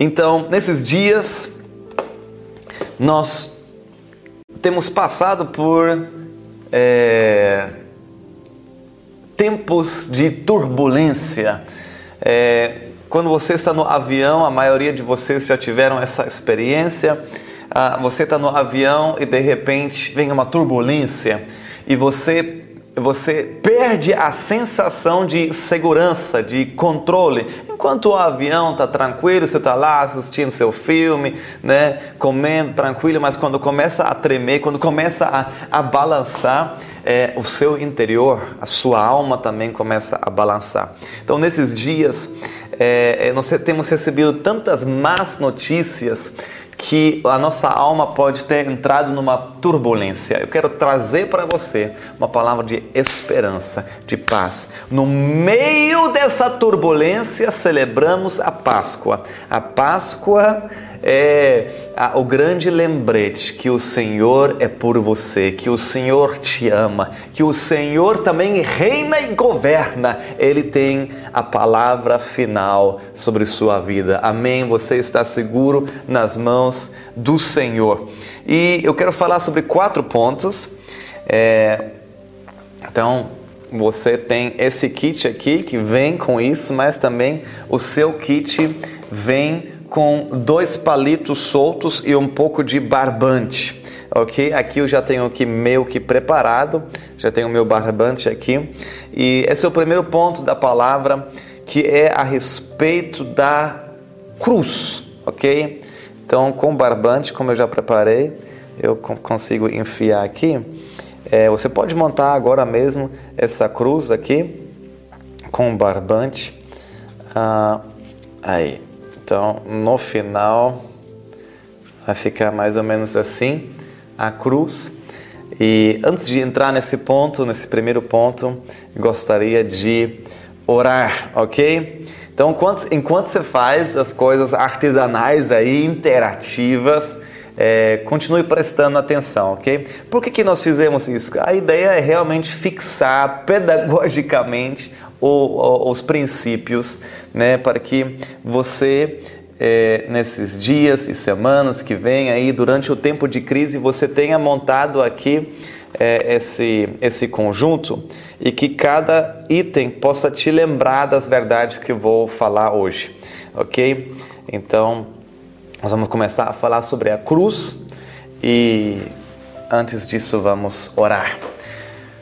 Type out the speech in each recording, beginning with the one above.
Então, nesses dias, nós temos passado por é, tempos de turbulência. É, quando você está no avião, a maioria de vocês já tiveram essa experiência. Ah, você está no avião e de repente vem uma turbulência e você você perde a sensação de segurança, de controle. Enquanto o avião está tranquilo, você está lá assistindo seu filme, né, comendo tranquilo, mas quando começa a tremer, quando começa a, a balançar, é, o seu interior, a sua alma também começa a balançar. Então, nesses dias, é, nós temos recebido tantas más notícias que a nossa alma pode ter entrado numa turbulência. Eu quero trazer para você uma palavra de esperança, de paz. No meio dessa turbulência, celebramos a Páscoa. A Páscoa é o grande lembrete que o Senhor é por você, que o Senhor te ama, que o Senhor também reina e governa. Ele tem a palavra final sobre sua vida. Amém? Você está seguro nas mãos do Senhor. E eu quero falar sobre quatro pontos. É... Então, você tem esse kit aqui que vem com isso, mas também o seu kit vem com dois palitos soltos e um pouco de barbante. Ok? Aqui eu já tenho aqui meio que preparado, já tenho meu barbante aqui. E esse é o primeiro ponto da palavra, que é a respeito da cruz. Ok? Então, com barbante, como eu já preparei, eu consigo enfiar aqui. É, você pode montar agora mesmo essa cruz aqui com barbante. Ah, aí. Então, no final, vai ficar mais ou menos assim a cruz. E antes de entrar nesse ponto, nesse primeiro ponto, gostaria de orar, ok? Então, enquanto, enquanto você faz as coisas artesanais aí, interativas, é, continue prestando atenção, ok? Por que, que nós fizemos isso? A ideia é realmente fixar pedagogicamente os princípios, né, para que você é, nesses dias e semanas que vem aí durante o tempo de crise você tenha montado aqui é, esse esse conjunto e que cada item possa te lembrar das verdades que vou falar hoje, ok? Então nós vamos começar a falar sobre a cruz e antes disso vamos orar.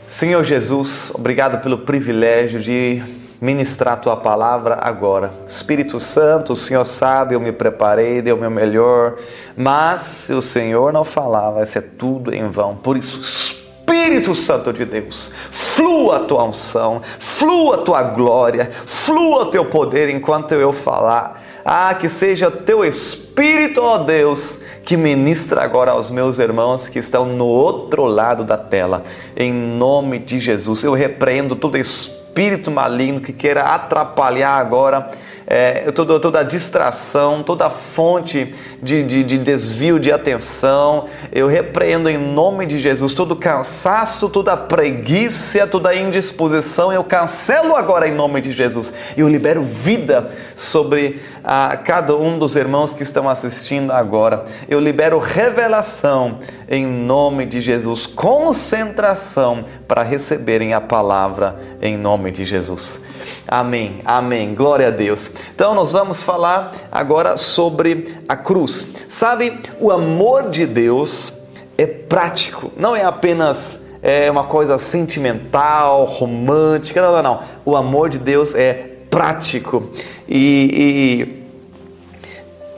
Senhor Jesus, obrigado pelo privilégio de ministrar tua palavra agora. Espírito Santo, o Senhor sabe, eu me preparei, dei o meu melhor, mas se o Senhor não falar, vai ser tudo em vão. Por isso, Espírito Santo de Deus, flua a tua unção, flua a tua glória, flua o teu poder enquanto eu falar. Ah, que seja teu Espírito, ó Deus, que ministra agora aos meus irmãos que estão no outro lado da tela. Em nome de Jesus, eu repreendo todo espírito maligno que queira atrapalhar agora é, toda, toda a distração, toda a fonte de, de, de, desvio de atenção. Eu repreendo em nome de Jesus todo cansaço, toda preguiça, toda indisposição. Eu cancelo agora em nome de Jesus. Eu libero vida sobre a cada um dos irmãos que estão assistindo agora. Eu libero revelação em nome de Jesus, concentração para receberem a palavra em nome de Jesus. Amém, amém, glória a Deus. Então, nós vamos falar agora sobre a cruz. Sabe, o amor de Deus é prático, não é apenas é uma coisa sentimental, romântica, não, não, não. O amor de Deus é prático. E,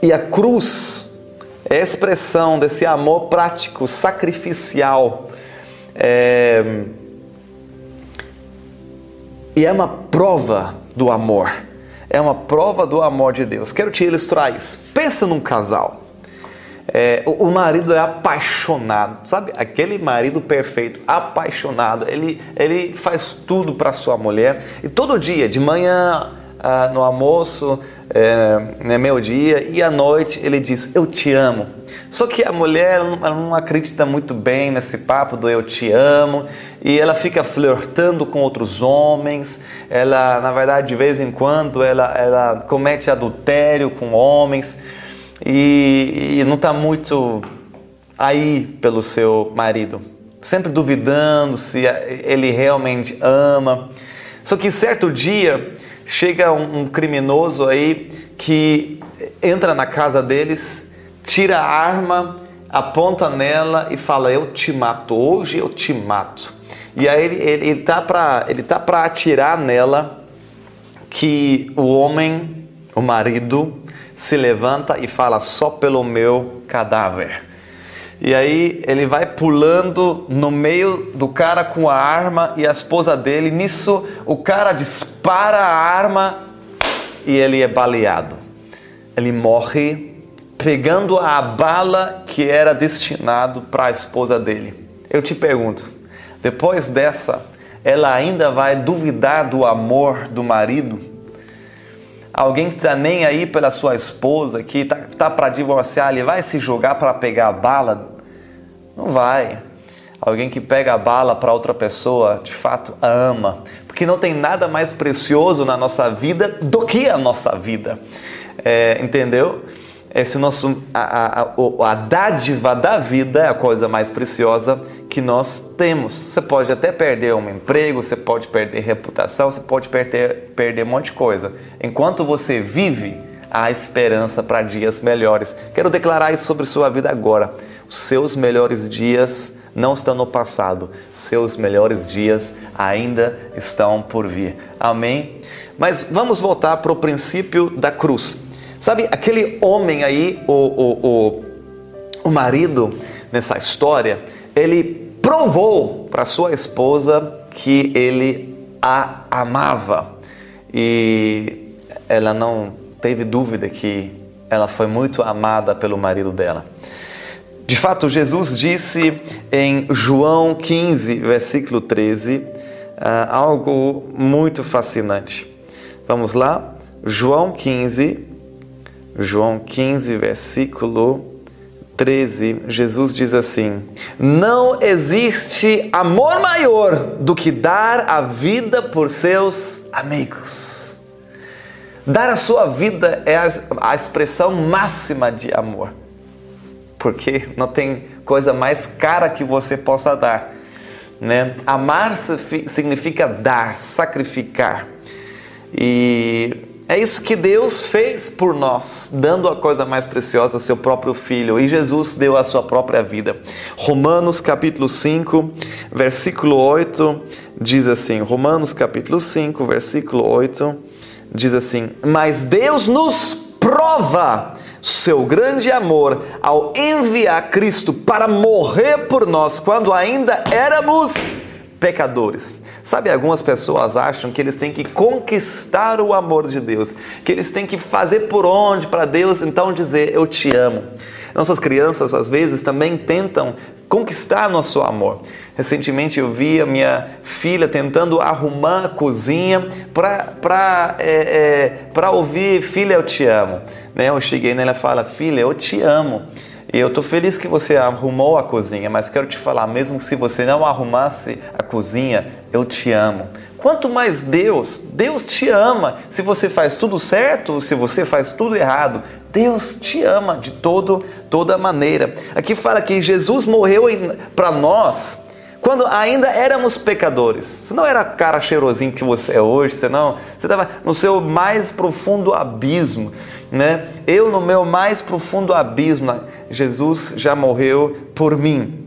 e, e a cruz é a expressão desse amor prático, sacrificial. É, e é uma prova do amor. É uma prova do amor de Deus. Quero te ilustrar isso. Pensa num casal. É, o, o, marido é apaixonado, sabe? Aquele marido perfeito, apaixonado. Ele, ele faz tudo para sua mulher. E todo dia, de manhã, ah, no almoço, é, né, meu dia, e à noite ele diz: Eu te amo. Só que a mulher ela não acredita muito bem nesse papo do eu te amo e ela fica flertando com outros homens. Ela, na verdade, de vez em quando, ela, ela comete adultério com homens e, e não está muito aí pelo seu marido, sempre duvidando se ele realmente ama. Só que certo dia chega um, criminoso aí que entra na casa deles, tira a arma, aponta nela e fala: Eu te mato, hoje eu te mato. E aí ele, ele, ele tá para ele tá atirar nela que o homem, o marido, se levanta e fala: Só pelo meu cadáver. E aí ele vai pulando no meio do cara com a arma e a esposa dele. Nisso o cara dispara a arma e ele é baleado. Ele morre pegando a bala que era destinado para a esposa dele. Eu te pergunto, depois dessa, ela ainda vai duvidar do amor do marido? Alguém que está nem aí pela sua esposa, que está tá, para divorciar, ele vai se jogar para pegar a bala? Não vai. Alguém que pega a bala para outra pessoa, de fato, a ama. Porque não tem nada mais precioso na nossa vida do que a nossa vida. É, entendeu? Esse nosso, a, a, a dádiva da vida é a coisa mais preciosa que nós temos. Você pode até perder um emprego, você pode perder reputação, você pode perder, perder um monte de coisa. Enquanto você vive, há esperança para dias melhores. Quero declarar isso sobre sua vida agora. Os seus melhores dias não estão no passado, seus melhores dias ainda estão por vir. Amém? Mas vamos voltar para o princípio da cruz. Sabe, aquele homem aí, o, o, o, o marido nessa história, ele provou para sua esposa que ele a amava e ela não teve dúvida que ela foi muito amada pelo marido dela. De fato, Jesus disse em João 15, versículo 13, ah, algo muito fascinante. Vamos lá? João 15, João 15, versículo 13, Jesus diz assim: Não existe amor maior do que dar a vida por seus amigos. Dar a sua vida é a, expressão máxima de amor, porque não tem coisa mais cara que você possa dar. Né? Amar significa dar, sacrificar. E é isso que Deus fez por nós, dando a coisa mais preciosa, seu próprio filho. E Jesus deu a sua própria vida. Romanos capítulo 5, versículo 8 diz assim: Romanos capítulo 5, versículo 8 diz assim: Mas Deus nos prova seu grande amor ao enviar Cristo para morrer por nós quando ainda éramos pecadores. Sabe, algumas pessoas acham que eles têm que conquistar o amor de Deus, que eles têm que fazer por onde para Deus então dizer eu te amo. Nossas crianças às vezes também tentam conquistar nosso amor. Recentemente eu vi a minha filha tentando arrumar a cozinha para é, é, ouvir Filha, eu te amo. Né? Eu cheguei nela e fala, Filha, eu te amo. E eu estou feliz que você arrumou a cozinha, mas quero te falar, mesmo se você não arrumasse a cozinha, eu te amo. Quanto mais Deus, Deus te ama. Se você faz tudo certo, se você faz tudo errado, Deus te ama de todo, toda maneira. Aqui fala que Jesus morreu para nós quando ainda éramos pecadores. Você não era cara cheirosinho que você é hoje, você não, você estava no seu mais profundo abismo, né? Eu no meu mais profundo abismo, Jesus já morreu por mim.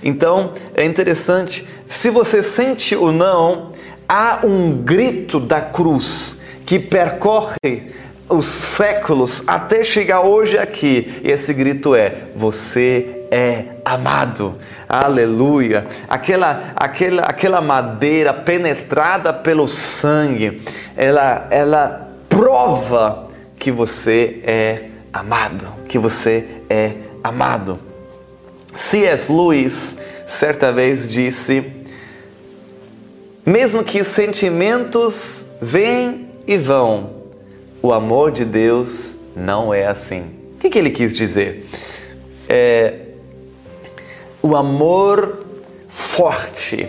Então, é interessante, se você sente ou não, há um grito da cruz que percorre os séculos até chegar hoje aqui. E esse grito é: Você é amado. Aleluia. Aquela, aquela, aquela madeira penetrada pelo sangue, ela, ela prova que você é amado, que você é amado. C.S. Lewis certa vez disse: mesmo que sentimentos venham e vão. O amor de Deus não é assim. O que, que ele quis dizer? É, o amor forte,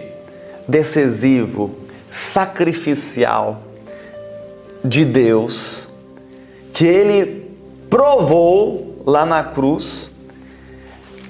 decisivo, sacrificial de Deus, que ele provou lá na cruz,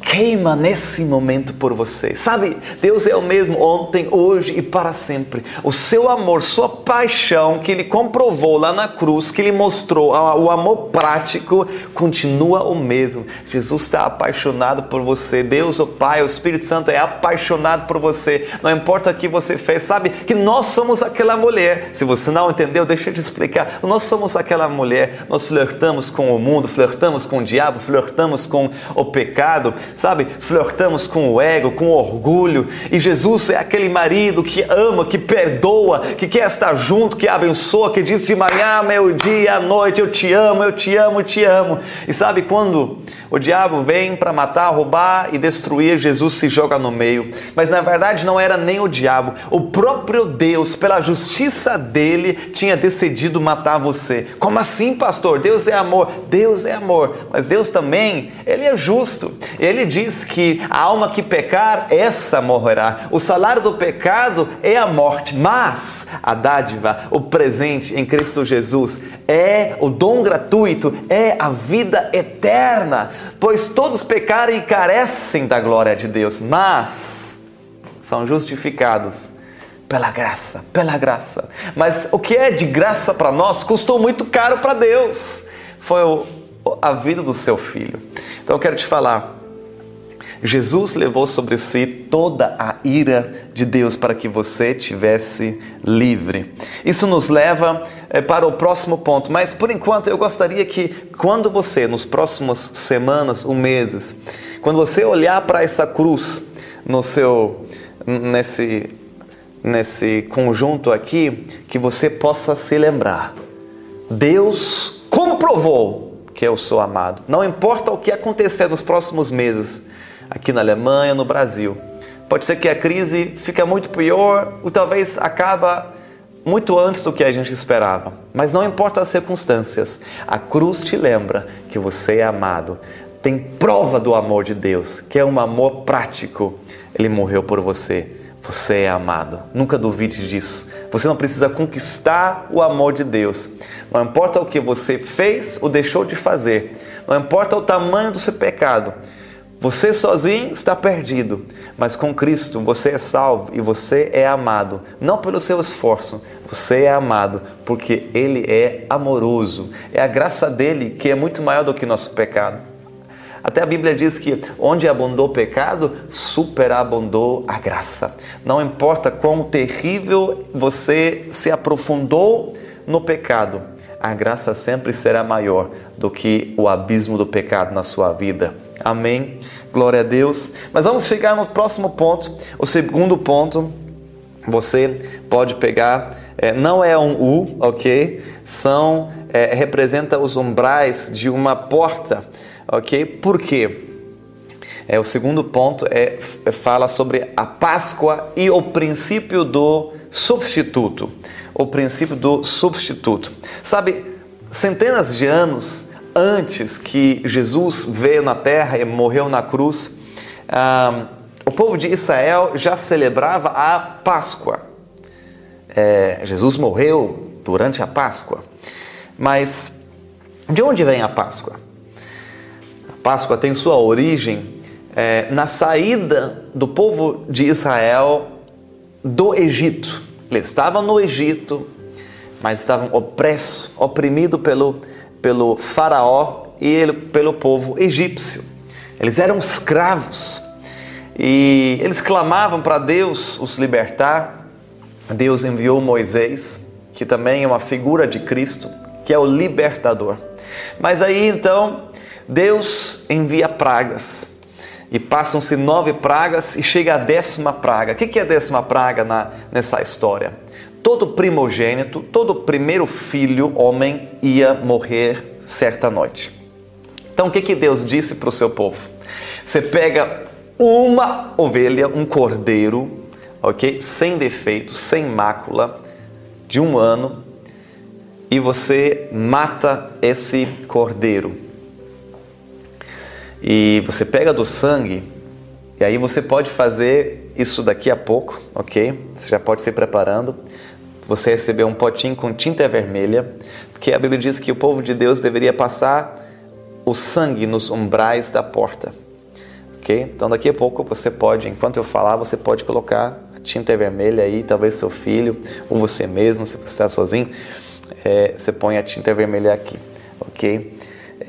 queima nesse momento por você. Sabe, Deus é o mesmo ontem, hoje e para sempre. O seu amor, sua paixão que ele comprovou lá na cruz, que ele mostrou, o amor prático, continua o mesmo. Jesus está apaixonado por você. Deus, o Pai, o Espírito Santo é apaixonado por você. Não importa o que você fez, sabe que nós somos aquela mulher. Se você não entendeu, deixa eu te explicar. Nós somos aquela mulher. Nós flertamos com o mundo, flertamos com o diabo, flertamos com o pecado sabe? Flertamos com o ego, com o orgulho. E Jesus é aquele marido que ama, que perdoa, que quer estar junto, que abençoa, que diz de manhã, meu dia, à noite, eu te amo, eu te amo, eu te amo. E sabe quando o diabo vem para matar, roubar e destruir, Jesus se joga no meio. Mas na verdade não era nem o diabo, o próprio Deus, pela justiça dele, tinha decidido matar você. Como assim, pastor? Deus é amor. Deus é amor, mas Deus também, ele é justo. Ele diz que a alma que pecar, essa morrerá. O salário do pecado é a morte, mas a dádiva, o presente em Cristo Jesus é o dom gratuito, é a vida eterna pois todos pecaram e carecem da glória de Deus, mas são justificados pela graça, pela graça. Mas o que é de graça para nós custou muito caro para Deus. Foi a vida do seu filho. Então eu quero te falar, Jesus levou sobre si toda a ira de Deus para que você tivesse livre. Isso nos leva é, para o próximo ponto, mas por enquanto eu gostaria que quando você, nos próximos semanas ou meses, quando você olhar para essa cruz no seu nesse nesse conjunto aqui, que você possa se lembrar. Deus comprovou que eu sou amado. Não importa o que acontecer nos próximos meses, aqui na Alemanha, no Brasil. Pode ser que a crise fique muito pior ou talvez acaba muito antes do que a gente esperava. Mas não importa as circunstâncias, a cruz te lembra que você é amado. Tem prova do amor de Deus, que é um amor prático. Ele morreu por você. Você é amado. Nunca duvide disso. Você não precisa conquistar o amor de Deus. Não importa o que você fez ou deixou de fazer. Não importa o tamanho do seu pecado. Você sozinho está perdido, mas com Cristo você é salvo e você é amado, não pelo seu esforço, você é amado porque Ele é amoroso. É a graça dele que é muito maior do que nosso pecado. Até a Bíblia diz que onde abundou o pecado, superabundou a graça. Não importa quão terrível você se aprofundou no pecado, a graça sempre será maior do que o abismo do pecado na sua vida. Amém? Glória a Deus. Mas vamos chegar no próximo ponto. O segundo ponto, você pode pegar, é, não é um U, ok? São, é, representa os umbrais de uma porta, ok? Por quê? É, o segundo ponto é, é fala sobre a Páscoa e o princípio do substituto. O princípio do substituto. Sabe, centenas de anos antes que Jesus veio na terra e morreu na cruz, ah, o povo de Israel já celebrava a Páscoa. É, Jesus morreu durante a Páscoa. Mas de onde vem a Páscoa? A Páscoa tem sua origem é, na saída do povo de Israel do Egito. Eles estavam no Egito, mas estavam opressos, oprimidos pelo pelo faraó e ele, pelo povo egípcio. Eles eram escravos e eles clamavam para Deus os libertar. Deus enviou Moisés, que também é uma figura de Cristo, que é o libertador. Mas aí então Deus envia pragas e passam-se nove pragas e chega a décima praga. O que é a décima praga na, nessa história? Todo primogênito, todo primeiro filho, homem, ia morrer certa noite. Então o que, que Deus disse para o seu povo? Você pega uma ovelha, um cordeiro, ok? Sem defeito, sem mácula, de um ano, e você mata esse cordeiro. E você pega do sangue, e aí você pode fazer isso daqui a pouco, ok? Você já pode se preparando. Você recebeu um potinho com tinta vermelha, porque a Bíblia diz que o povo de Deus deveria passar o sangue nos umbrais da porta. Ok? Então daqui a pouco você pode, enquanto eu falar, você pode colocar a tinta vermelha aí, talvez seu filho ou você mesmo, se você está sozinho, é, você põe a tinta vermelha aqui. Ok?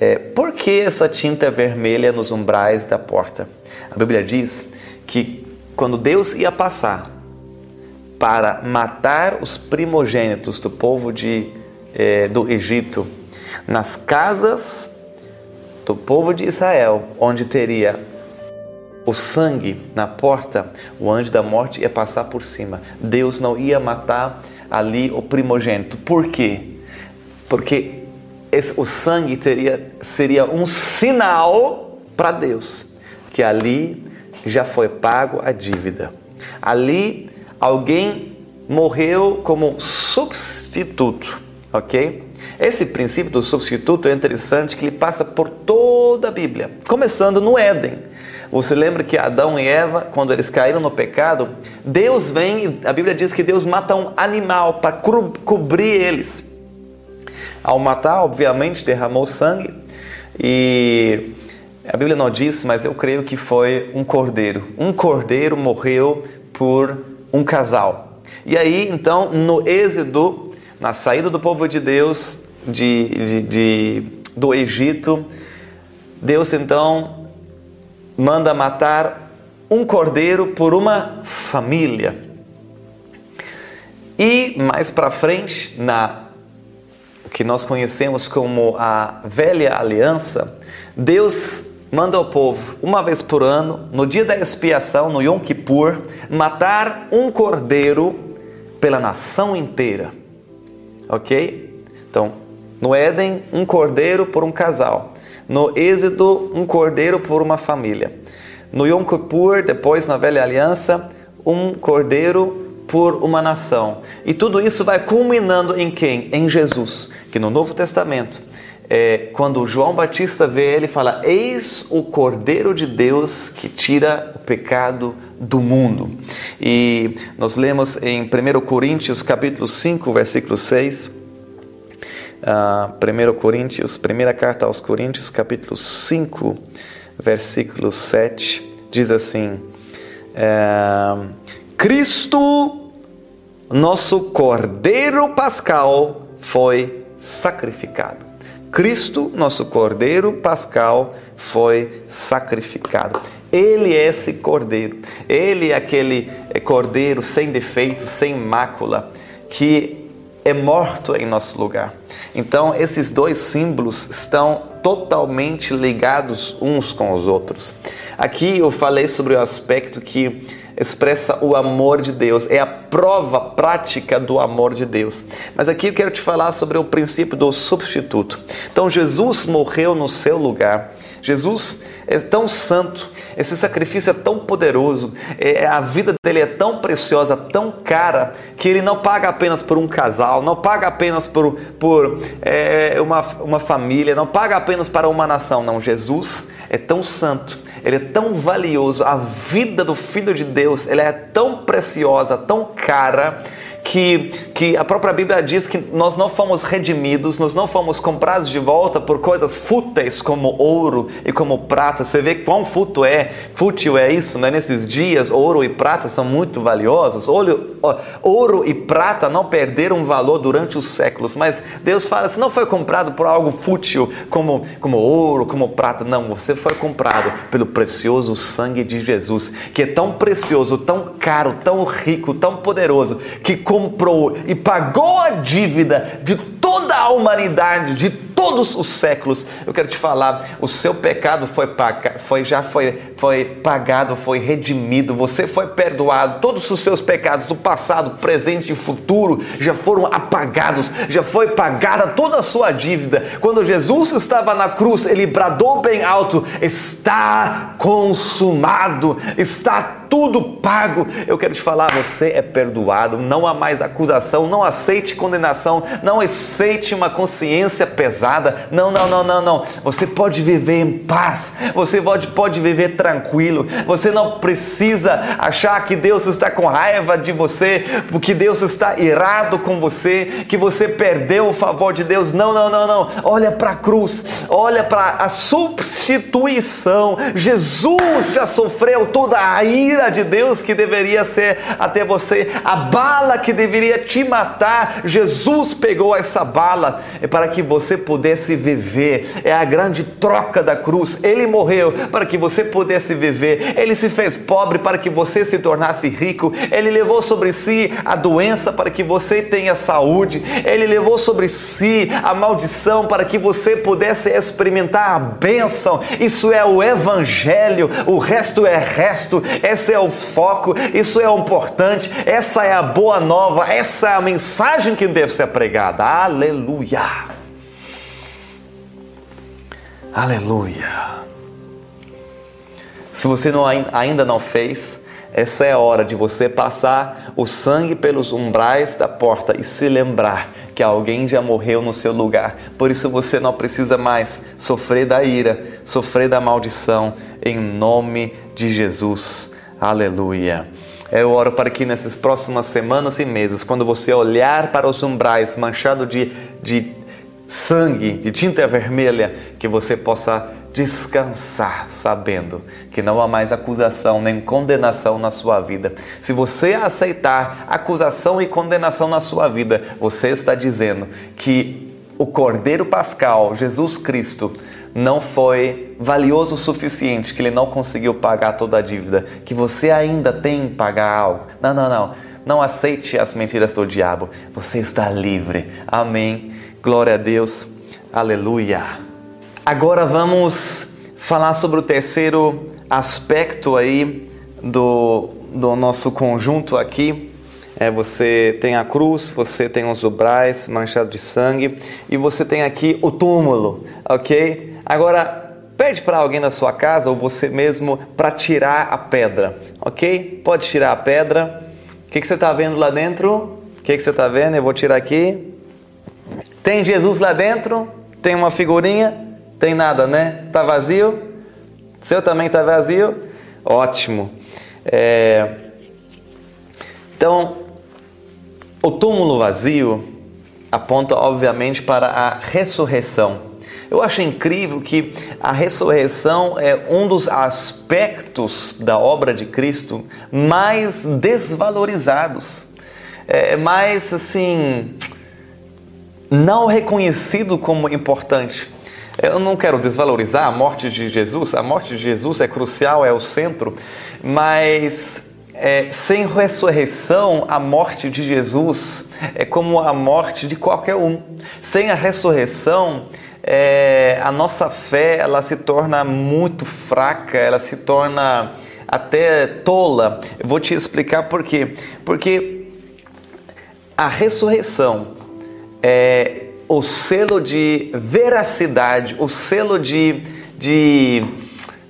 É, por que essa tinta vermelha nos umbrais da porta? A Bíblia diz que quando Deus ia passar para matar os primogênitos do povo de, é, do Egito nas casas do povo de Israel, onde teria o sangue na porta, o anjo da morte ia passar por cima. Deus não ia matar ali o primogênito. Por quê? Porque esse, o sangue teria, seria um sinal para Deus que ali já foi pago a dívida. Ali alguém morreu como substituto, ok? Esse princípio do substituto é interessante que ele passa por toda a Bíblia, começando no Éden. Você lembra que Adão e Eva, quando eles caíram no pecado, Deus vem, a Bíblia diz que Deus mata um animal para cobrir eles. Ao matar, obviamente, derramou sangue e a Bíblia não diz, mas eu creio que foi um cordeiro. Um cordeiro morreu por um casal. E aí, então, no Êxodo, na saída do povo de Deus de, de, de, do Egito, Deus então manda matar um cordeiro por uma família. E mais para frente, na o que nós conhecemos como a velha aliança, Deus manda ao povo, uma vez por ano, no dia da expiação, no Yom Kippur, matar um cordeiro pela nação inteira. Ok? Então, no Éden, um cordeiro por um casal. No Êxodo, um cordeiro por uma família. No Yom Kippur, depois na Velha Aliança, um cordeiro por uma nação. E tudo isso vai culminando em quem? Em Jesus, que no Novo Testamento é, quando João Batista vê ele, fala: Eis o Cordeiro de Deus que tira o pecado do mundo. E nós lemos em 1 Coríntios, capítulo 5, versículo 6. Uh, 1 Coríntios, primeira carta aos Coríntios, capítulo 5, versículo 7, diz assim: é, Cristo, nosso Cordeiro Pascal, foi sacrificado. Cristo, nosso Cordeiro Pascal, foi sacrificado. Ele é esse Cordeiro. Ele é aquele é, Cordeiro sem defeito, sem mácula, que é morto em nosso lugar. Então, esses dois símbolos estão totalmente ligados uns com os outros. Aqui eu falei sobre o aspecto que expressa o amor de Deus, é a prova prática do amor de Deus. Mas aqui eu quero te falar sobre o princípio do substituto. Então, Jesus morreu no seu lugar. Jesus é tão santo, esse sacrifício é tão poderoso, é, a vida dele é tão preciosa, tão cara, que ele não paga apenas por um casal, não paga apenas por, por é, uma, uma família, não paga apenas para uma nação. Não, Jesus é tão santo ele é tão valioso, a vida do Filho de Deus, ela é tão preciosa, tão cara, que, que a própria Bíblia diz que nós não fomos redimidos, nós não fomos comprados de volta por coisas fúteis como ouro e como prata. Você vê quão fútil é, fútil é isso, né? Nesses dias, ouro e prata são muito valiosos. Ouro, ouro e prata não perderam valor durante os séculos, mas Deus fala, você não foi comprado por algo fútil como, como ouro, como prata. Não, você foi comprado pelo precioso sangue de Jesus, que é tão precioso, tão caro, tão rico, tão poderoso, que comprou e pagou a dívida de toda a humanidade, de todos os séculos. Eu quero te falar, o seu pecado foi, foi já foi, foi pagado, foi redimido, você foi perdoado. Todos os seus pecados do passado, presente e futuro já foram apagados, já foi pagada toda a sua dívida. Quando Jesus estava na cruz, ele bradou bem alto: está consumado, está tudo pago. Eu quero te falar, você é perdoado, não há mais acusação, não aceite condenação, não aceite uma consciência pesada. Não, não, não, não, não. Você pode viver em paz, você pode, pode viver tranquilo. Você não precisa achar que Deus está com raiva de você, porque Deus está irado com você, que você perdeu o favor de Deus. Não, não, não, não. Olha para a cruz, olha para a substituição. Jesus já sofreu toda a ira de Deus que deveria ser até você, a bala que deveria te matar. Jesus pegou essa bala para que você pudesse viver. É a grande troca da cruz. Ele morreu para que você pudesse viver. Ele se fez pobre para que você se tornasse rico. Ele levou sobre si a doença para que você tenha saúde. Ele levou sobre si a maldição para que você pudesse experimentar a bênção. Isso é o evangelho. O resto é resto. Esse é o foco. Isso é o importante. Essa é a boa nova. Essa é a mensagem que deve ser pregada. Aleluia. Aleluia. Se você não, ainda não fez, essa é a hora de você passar o sangue pelos umbrais da porta e se lembrar que alguém já morreu no seu lugar. Por isso você não precisa mais sofrer da ira, sofrer da maldição, em nome de Jesus. Aleluia. Eu oro para que nessas próximas semanas e meses, quando você olhar para os umbrais manchados de, de sangue, de tinta vermelha, que você possa descansar sabendo que não há mais acusação nem condenação na sua vida. Se você aceitar acusação e condenação na sua vida, você está dizendo que o Cordeiro Pascal, Jesus Cristo, não foi valioso o suficiente, que ele não conseguiu pagar toda a dívida, que você ainda tem que pagar algo. Não, não, não. Não aceite as mentiras do diabo. Você está livre. Amém. Glória a Deus. Aleluia. Agora vamos falar sobre o terceiro aspecto aí do, do nosso conjunto aqui. É, você tem a cruz, você tem os ubrais manchados de sangue e você tem aqui o túmulo, ok? Agora, pede para alguém na sua casa ou você mesmo para tirar a pedra, ok? Pode tirar a pedra. O que, que você está vendo lá dentro? O que, que você está vendo? Eu vou tirar aqui. Tem Jesus lá dentro? Tem uma figurinha? Tem nada, né? Tá vazio? Seu também tá vazio? Ótimo. É... Então, o túmulo vazio aponta, obviamente, para a ressurreição. Eu acho incrível que a ressurreição é um dos aspectos da obra de Cristo mais desvalorizados, é mais assim, não reconhecido como importante. Eu não quero desvalorizar a morte de Jesus, a morte de Jesus é crucial, é o centro, mas é, sem ressurreição, a morte de Jesus é como a morte de qualquer um. Sem a ressurreição, é, a nossa fé ela se torna muito fraca, ela se torna até tola. Eu vou te explicar por quê. Porque a ressurreição é, o selo de veracidade, o selo de, de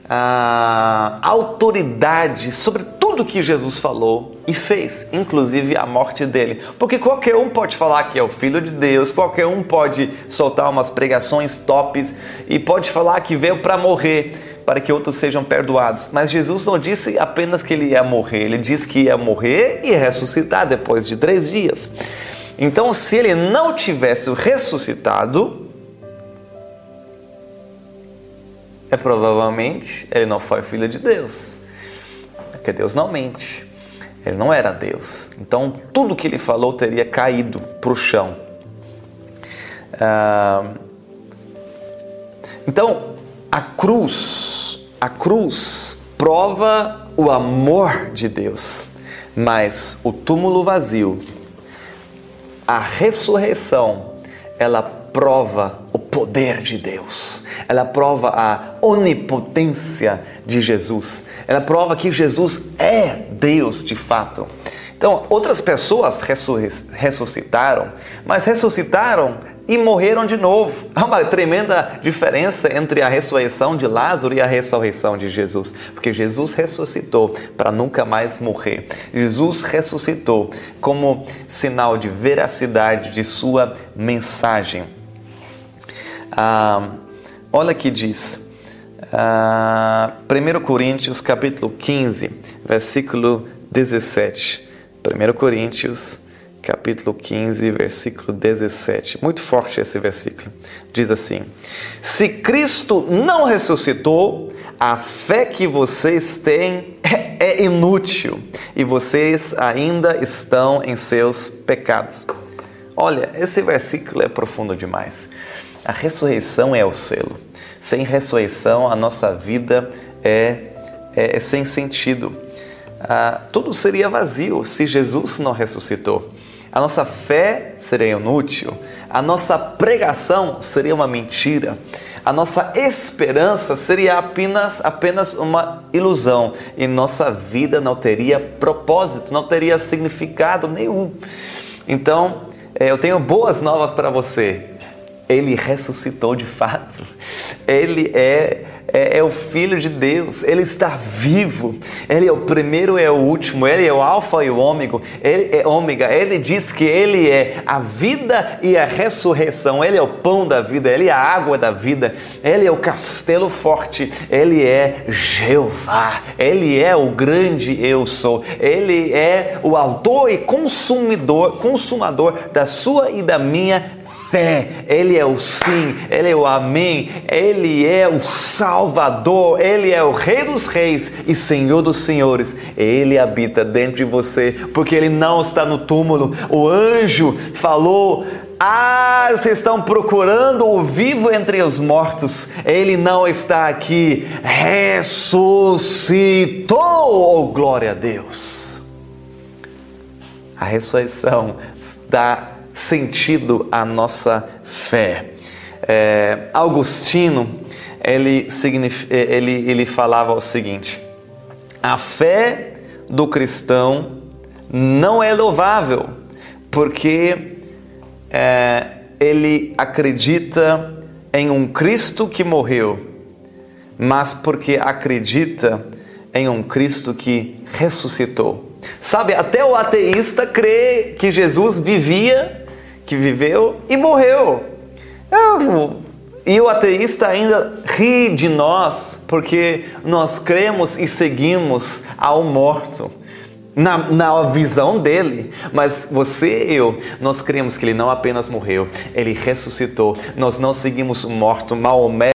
uh, autoridade sobre tudo que Jesus falou e fez, inclusive a morte dele. Porque qualquer um pode falar que é o Filho de Deus, qualquer um pode soltar umas pregações tops e pode falar que veio para morrer para que outros sejam perdoados. Mas Jesus não disse apenas que ele ia morrer, ele disse que ia morrer e ressuscitar depois de três dias. Então, se ele não tivesse ressuscitado, é provavelmente ele não foi filho de Deus. Porque Deus não mente. Ele não era Deus. Então, tudo que ele falou teria caído para o chão. Ah, então, a cruz, a cruz prova o amor de Deus, mas o túmulo vazio a ressurreição, ela prova o poder de Deus. Ela prova a onipotência de Jesus. Ela prova que Jesus é Deus de fato. Então, outras pessoas ressuscitaram, mas ressuscitaram e morreram de novo. Há uma tremenda diferença entre a ressurreição de Lázaro e a ressurreição de Jesus, porque Jesus ressuscitou para nunca mais morrer. Jesus ressuscitou como sinal de veracidade de sua mensagem. Ah, olha que diz. Ah, 1 Coríntios capítulo 15, versículo 17. 1 Coríntios capítulo 15, versículo 17. Muito forte esse versículo. Diz assim: Se Cristo não ressuscitou, a fé que vocês têm é, é inútil e vocês ainda estão em seus pecados. Olha, esse versículo é profundo demais. A ressurreição é o selo. Sem ressurreição, a nossa vida é, é, é sem sentido. Ah, tudo seria vazio se Jesus não ressuscitou a nossa fé seria inútil, a nossa pregação seria uma mentira, a nossa esperança seria apenas, apenas uma ilusão e nossa vida não teria propósito, não teria significado nenhum. Então, eh, eu tenho boas novas para você. Ele ressuscitou de fato. Ele é é, é, o Filho de Deus, ele está vivo, ele é o primeiro e é o último, ele é o Alfa e o Ômega, ele é ômega, ele diz que ele é a vida e a ressurreição, ele é o pão da vida, ele é a água da vida, ele é o castelo forte, ele é Jeová, ele é o grande eu sou, ele é o autor e consumidor, consumador da sua e da minha fé, Ele é o sim, Ele é o amém, Ele é o Salvador, Ele é o Rei dos Reis e Senhor dos Senhores. Ele habita dentro de você, porque Ele não está no túmulo. O anjo falou. Ah, vocês estão procurando o vivo entre os mortos. Ele não está aqui. Ressuscitou. Oh, glória a Deus. A ressurreição dá sentido à nossa fé. É, Augustino ele, ele, ele falava o seguinte: a fé do cristão não é louvável, porque é, ele acredita em um Cristo que morreu, mas porque acredita em um Cristo que ressuscitou. Sabe, até o ateísta crê que Jesus vivia que viveu e morreu. E o ateísta ainda ri de nós porque nós cremos e seguimos ao morto na, na visão dele. Mas você e eu, nós cremos que ele não apenas morreu, ele ressuscitou. Nós não seguimos o morto. Maomé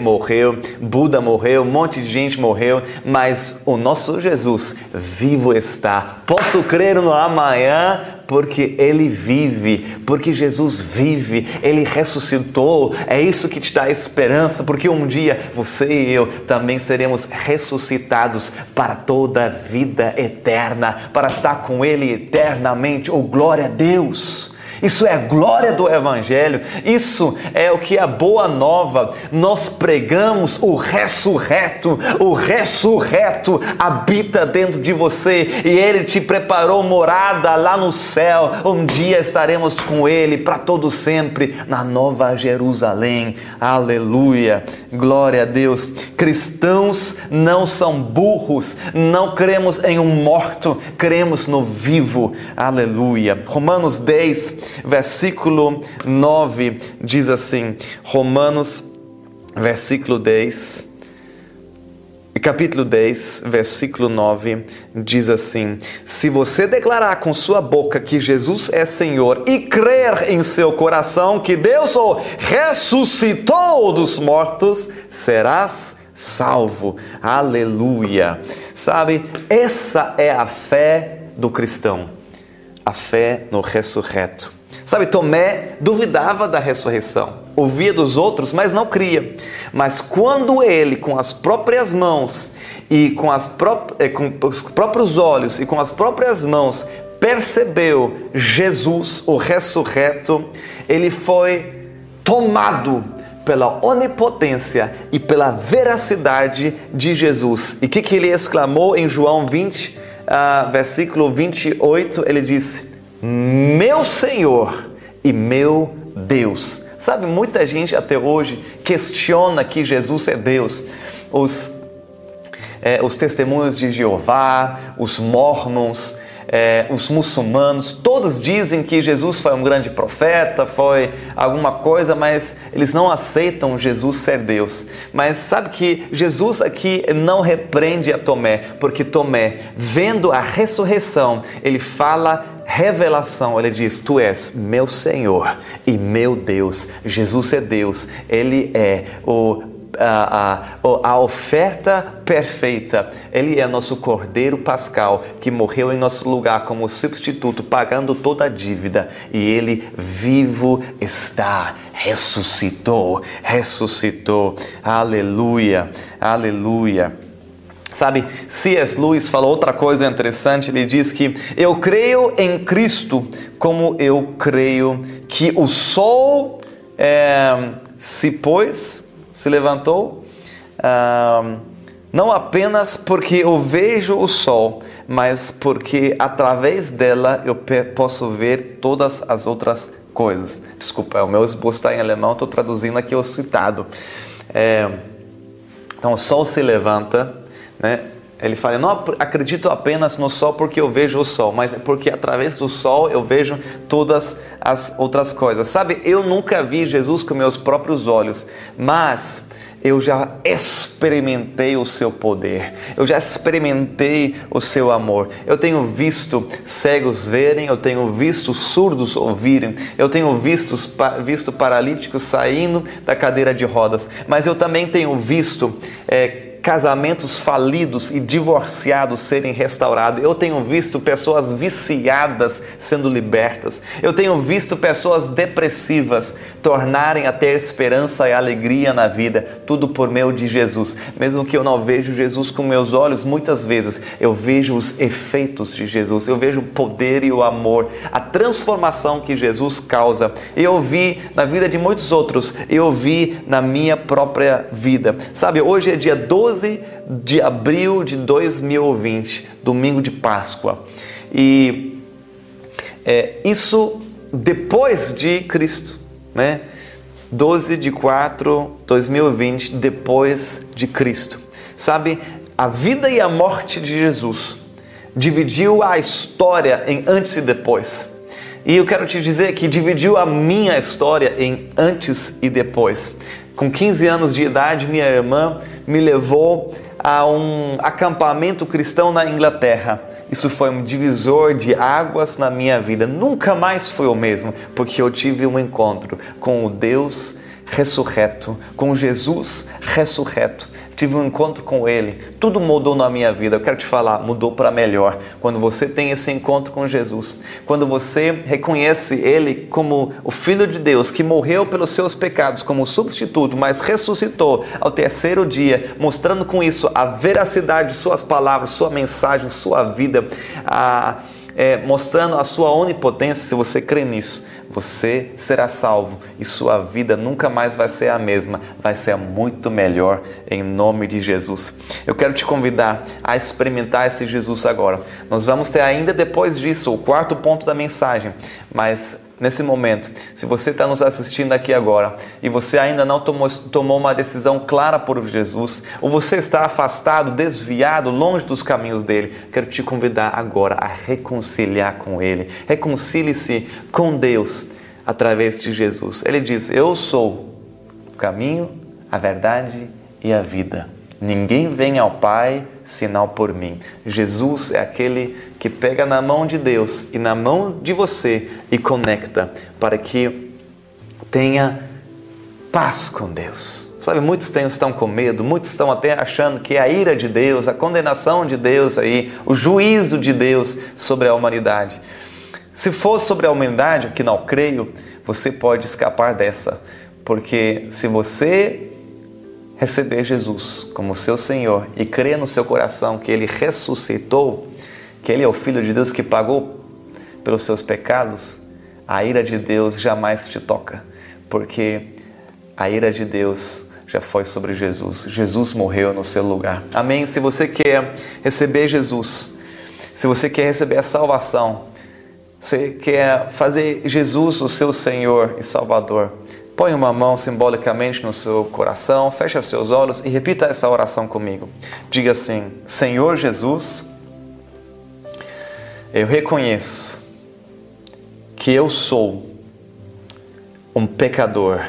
morreu, Buda morreu, um monte de gente morreu, mas o nosso Jesus vivo está. Posso crer no amanhã porque Ele vive, porque Jesus vive, Ele ressuscitou. É isso que te dá esperança, porque um dia você e eu também seremos ressuscitados para toda a vida eterna, para estar com Ele eternamente. Oh, glória a Deus! Isso é a glória do Evangelho, isso é o que é a boa nova. Nós pregamos o ressurreto, o ressurreto habita dentro de você e ele te preparou morada lá no céu. Um dia estaremos com ele para todo sempre na Nova Jerusalém. Aleluia, glória a Deus. Cristãos não são burros, não cremos em um morto, cremos no vivo. Aleluia. Romanos 10 versículo 9 diz assim: Romanos, versículo 10. Capítulo 10, versículo 9 diz assim: Se você declarar com sua boca que Jesus é Senhor e crer em seu coração que Deus o ressuscitou dos mortos, serás salvo. Aleluia. Sabe, essa é a fé do cristão, a fé no ressurreto. Sabe, Tomé duvidava da ressurreição, ouvia dos outros, mas não cria. Mas quando ele, com as próprias mãos e com, pró eh, com os próprios olhos e com as próprias mãos percebeu Jesus, o ressurreto, ele foi tomado pela onipotência e pela veracidade de Jesus. E o que, que ele exclamou em João 20, uh, ah, versículo 28? Ele disse: meu Senhor e meu Deus. Sabe, muita gente até hoje questiona que Jesus é Deus. Os, é, os testemunhos de Jeová, os mormons, é, os muçulmanos, todos dizem que Jesus foi um grande profeta, foi alguma coisa, mas eles não aceitam Jesus ser Deus. Mas sabe que Jesus aqui não repreende a Tomé, porque Tomé, vendo a ressurreição, ele fala revelação, ele diz: Tu és meu Senhor e meu Deus. Jesus é Deus, ele é o a, a, a oferta perfeita. Ele é nosso Cordeiro Pascal que morreu em nosso lugar como substituto, pagando toda a dívida. E ele vivo está, ressuscitou, ressuscitou. Aleluia, aleluia. Sabe, C.S. Lewis falou outra coisa interessante. Ele diz que eu creio em Cristo como eu creio que o sol é, se pôs se levantou, ah, não apenas porque eu vejo o sol, mas porque através dela eu posso ver todas as outras coisas. Desculpa, o meu esboço está em alemão, estou traduzindo aqui o citado. É, então, o sol se levanta, né? Ele fala: não acredito apenas no sol porque eu vejo o sol, mas é porque através do sol eu vejo todas as outras coisas. Sabe, eu nunca vi Jesus com meus próprios olhos, mas eu já experimentei o seu poder, eu já experimentei o seu amor. Eu tenho visto cegos verem, eu tenho visto surdos ouvirem, eu tenho visto, visto paralíticos saindo da cadeira de rodas, mas eu também tenho visto. É, casamentos falidos e divorciados serem restaurados. Eu tenho visto pessoas viciadas sendo libertas. Eu tenho visto pessoas depressivas tornarem a ter esperança e alegria na vida, tudo por meio de Jesus. Mesmo que eu não vejo Jesus com meus olhos, muitas vezes eu vejo os efeitos de Jesus. Eu vejo o poder e o amor, a transformação que Jesus causa. Eu vi na vida de muitos outros, eu vi na minha própria vida. Sabe, hoje é dia 12 12 de abril de 2020, domingo de Páscoa. E é, isso depois de Cristo, né? 12 de 4 2020, depois de Cristo. Sabe, a vida e a morte de Jesus dividiu a história em antes e depois. E eu quero te dizer que dividiu a minha história em antes e depois. Com 15 anos de idade, minha irmã me levou a um acampamento cristão na Inglaterra. Isso foi um divisor de águas na minha vida. Nunca mais foi o mesmo, porque eu tive um encontro com o Deus ressurreto, com Jesus ressurreto tive um encontro com Ele, tudo mudou na minha vida. Eu quero te falar, mudou para melhor. Quando você tem esse encontro com Jesus, quando você reconhece Ele como o Filho de Deus que morreu pelos seus pecados como substituto, mas ressuscitou ao terceiro dia, mostrando com isso a veracidade de Suas palavras, Sua mensagem, Sua vida, a, é, mostrando a Sua onipotência. Se você crê nisso, você será salvo e sua vida nunca mais vai ser a mesma, vai ser muito melhor em nome de Jesus. Eu quero te convidar a experimentar esse Jesus agora. Nós vamos ter ainda depois disso o quarto ponto da mensagem, mas nesse momento, se você está nos assistindo aqui agora e você ainda não tomou, tomou uma decisão clara por Jesus, ou você está afastado, desviado, longe dos caminhos dele, quero te convidar agora a reconciliar com ele. Reconcilie-se com Deus através de Jesus. Ele diz: Eu sou o caminho, a verdade e a vida. Ninguém vem ao Pai senão por mim. Jesus é aquele que pega na mão de Deus e na mão de você e conecta para que tenha paz com Deus. Sabe, muitos estão com medo, muitos estão até achando que é a ira de Deus, a condenação de Deus aí, o juízo de Deus sobre a humanidade. Se for sobre a humanidade, o que não creio, você pode escapar dessa, porque se você receber Jesus como seu Senhor e crer no seu coração que Ele ressuscitou, que Ele é o Filho de Deus que pagou pelos seus pecados, a ira de Deus jamais te toca, porque a ira de Deus já foi sobre Jesus. Jesus morreu no seu lugar. Amém? Se você quer receber Jesus, se você quer receber a salvação, Você quer fazer Jesus o seu Senhor e Salvador? Põe uma mão simbolicamente no seu coração, feche seus olhos e repita essa oração comigo. Diga assim: Senhor Jesus, eu reconheço que eu sou um pecador.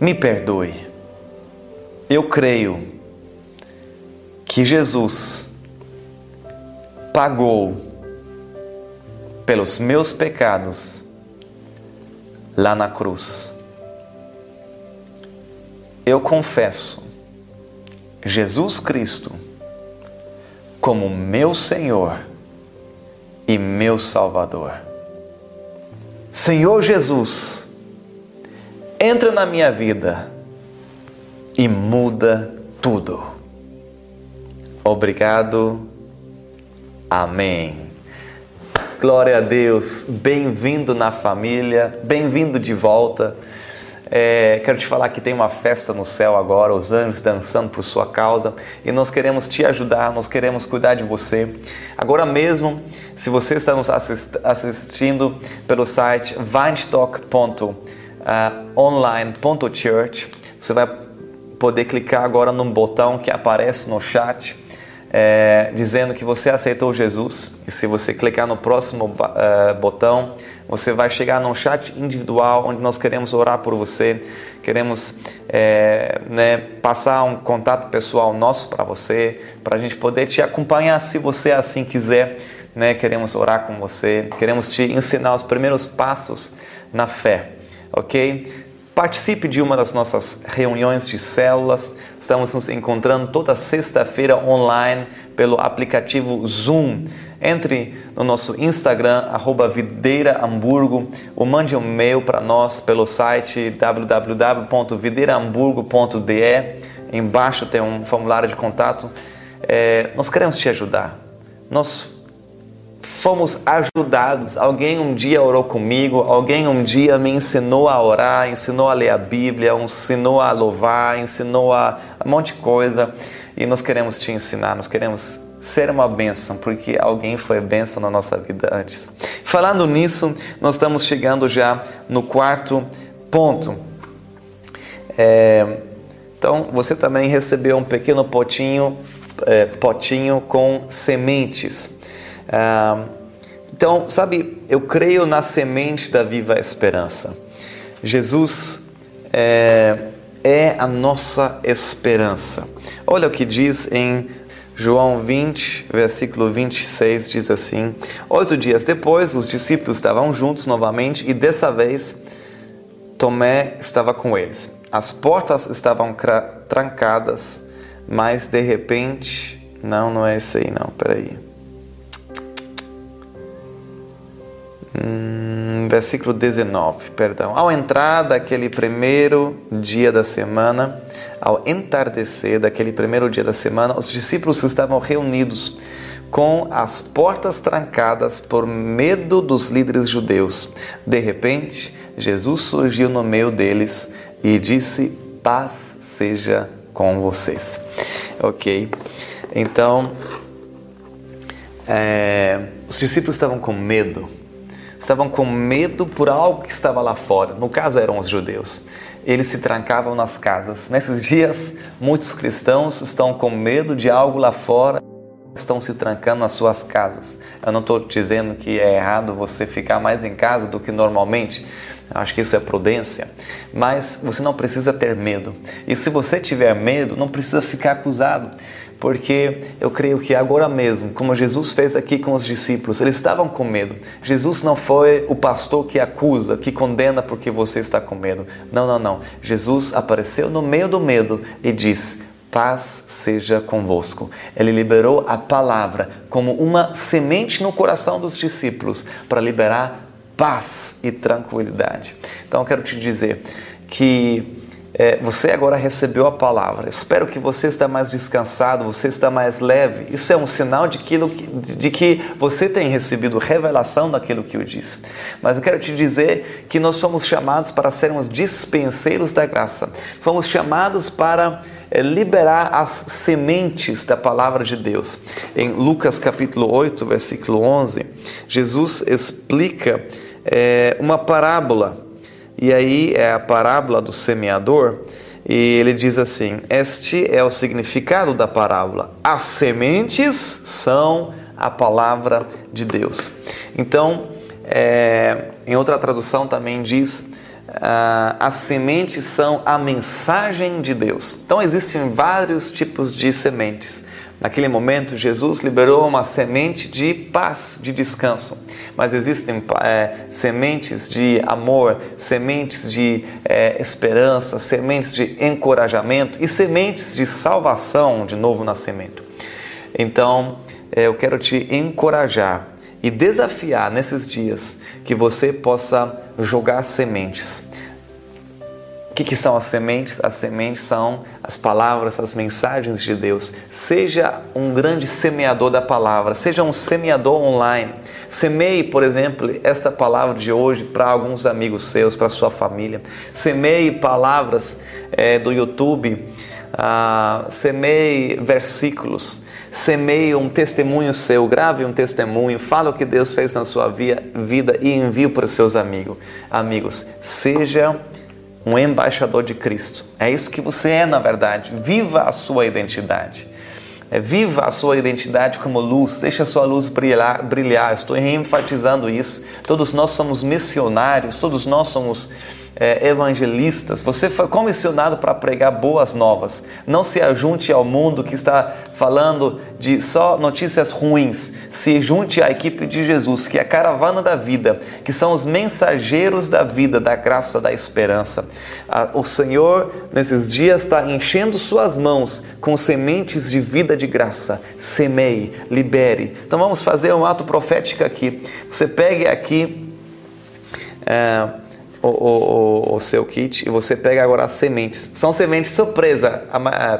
Me perdoe. Eu creio que Jesus pagou pelos meus pecados lá na cruz. Eu confesso Jesus Cristo como meu Senhor e meu Salvador. Senhor Jesus, entra na minha vida e muda tudo. Obrigado. Amém. Glória a Deus, bem-vindo na família, bem-vindo de volta. É, quero te falar que tem uma festa no céu agora, os anjos dançando por sua causa. E nós queremos te ajudar, nós queremos cuidar de você. Agora mesmo, se você está nos assist assistindo pelo site vinetalk.online.church, você vai poder clicar agora num botão que aparece no chat é, dizendo que você aceitou Jesus. E se você clicar no próximo uh, botão, você vai chegar num chat individual onde nós queremos orar por você, queremos é, né, passar um contato pessoal nosso para você, para a gente poder te acompanhar se você assim quiser. Né, queremos orar com você, queremos te ensinar os primeiros passos na fé, ok? Participe de uma das nossas reuniões de células. Estamos nos encontrando toda sexta-feira online pelo aplicativo Zoom. Entre no nosso Instagram, arroba Videira Hamburgo, ou mande um e-mail para nós pelo site www.videirahamburgo.de. Embaixo tem um formulário de contato. É, nós queremos te ajudar. Nós fomos ajudados. Alguém um dia orou comigo, alguém um dia me ensinou a orar, ensinou a ler a Bíblia, ensinou a louvar, ensinou a um monte de coisa. E nós queremos te ensinar, nós queremos ser uma bênção, porque alguém foi bênção na nossa vida antes. Falando nisso, nós estamos chegando já no quarto ponto. É, então, você também recebeu um pequeno potinho, é, potinho com sementes. Então, sabe, eu creio na semente da viva esperança. Jesus é, é a nossa esperança. Olha o que diz em João 20, versículo 26, diz assim: Oito dias depois, os discípulos estavam juntos novamente e dessa vez Tomé estava com eles. As portas estavam trancadas, mas de repente. Não, não é esse aí, não, peraí. Hum, versículo 19, perdão. Ao entrar daquele primeiro dia da semana, ao entardecer daquele primeiro dia da semana, os discípulos estavam reunidos com as portas trancadas por medo dos líderes judeus. De repente, Jesus surgiu no meio deles e disse: Paz seja com vocês. Ok? Então, é, os discípulos estavam com medo estavam com medo por algo que estava lá fora. No caso, eram os judeus. Eles se trancavam nas casas. Nesses dias, muitos cristãos estão com medo de algo lá fora, estão se trancando nas suas casas. Eu não estou dizendo que é errado você ficar mais em casa do que normalmente. Acho que isso é prudência, mas você não precisa ter medo. E se você tiver medo, não precisa ficar acusado porque eu creio que agora mesmo, como Jesus fez aqui com os discípulos, eles estavam com medo. Jesus não foi o pastor que acusa, que condena porque você está com medo. Não, não, não. Jesus apareceu no meio do medo e disse: paz seja convosco. Ele liberou a palavra como uma semente no coração dos discípulos para liberar paz e tranquilidade. Então eu quero te dizer que é, você agora recebeu a palavra. Espero que você está mais descansado, você está mais leve. Isso é um sinal de, que, de que você tem recebido revelação daquilo que eu disse. Mas eu quero te dizer que nós fomos chamados para sermos dispenseiros da graça. Fomos chamados para é, liberar as sementes da palavra de Deus. Em Lucas capítulo 8, versículo 11, Jesus explica é, uma parábola e aí é a parábola do semeador, e ele diz assim: Este é o significado da parábola. As sementes são a palavra de Deus. Então, é, em outra tradução também diz: ah, as sementes são a mensagem de Deus. Então, existem vários tipos de sementes. Naquele momento, Jesus liberou uma semente de paz, de descanso. Mas existem é, sementes de amor, sementes de é, esperança, sementes de encorajamento e sementes de salvação, de novo nascimento. Então, é, eu quero te encorajar e desafiar nesses dias que você possa jogar sementes que, que são as sementes? As sementes são as palavras, as mensagens de Deus. Seja um grande semeador da palavra, seja um semeador online. Semeie, por exemplo, essa palavra de hoje para alguns amigos seus, para sua família. Semeie palavras é, do YouTube. Ah, semeie versículos. Semeie um testemunho seu, grave um testemunho, fala o que Deus fez na sua vida e envie para os seus amigos. Amigos, seja um embaixador de Cristo. É isso que você é, na verdade. Viva a sua identidade. É, viva a sua identidade como luz, deixa a sua luz brilhar, brilhar. Estou enfatizando isso. Todos nós somos missionários, todos nós somos é, evangelistas, você foi comissionado para pregar boas novas. Não se ajunte ao mundo que está falando de só notícias ruins. Se junte à equipe de Jesus, que é a caravana da vida, que são os mensageiros da vida, da graça, da esperança. O Senhor, nesses dias, está enchendo suas mãos com sementes de vida de graça. Semeie, libere. Então vamos fazer um ato profético aqui. Você pegue aqui. É, o, o, o, seu kit e você pega agora as sementes. São sementes surpresa.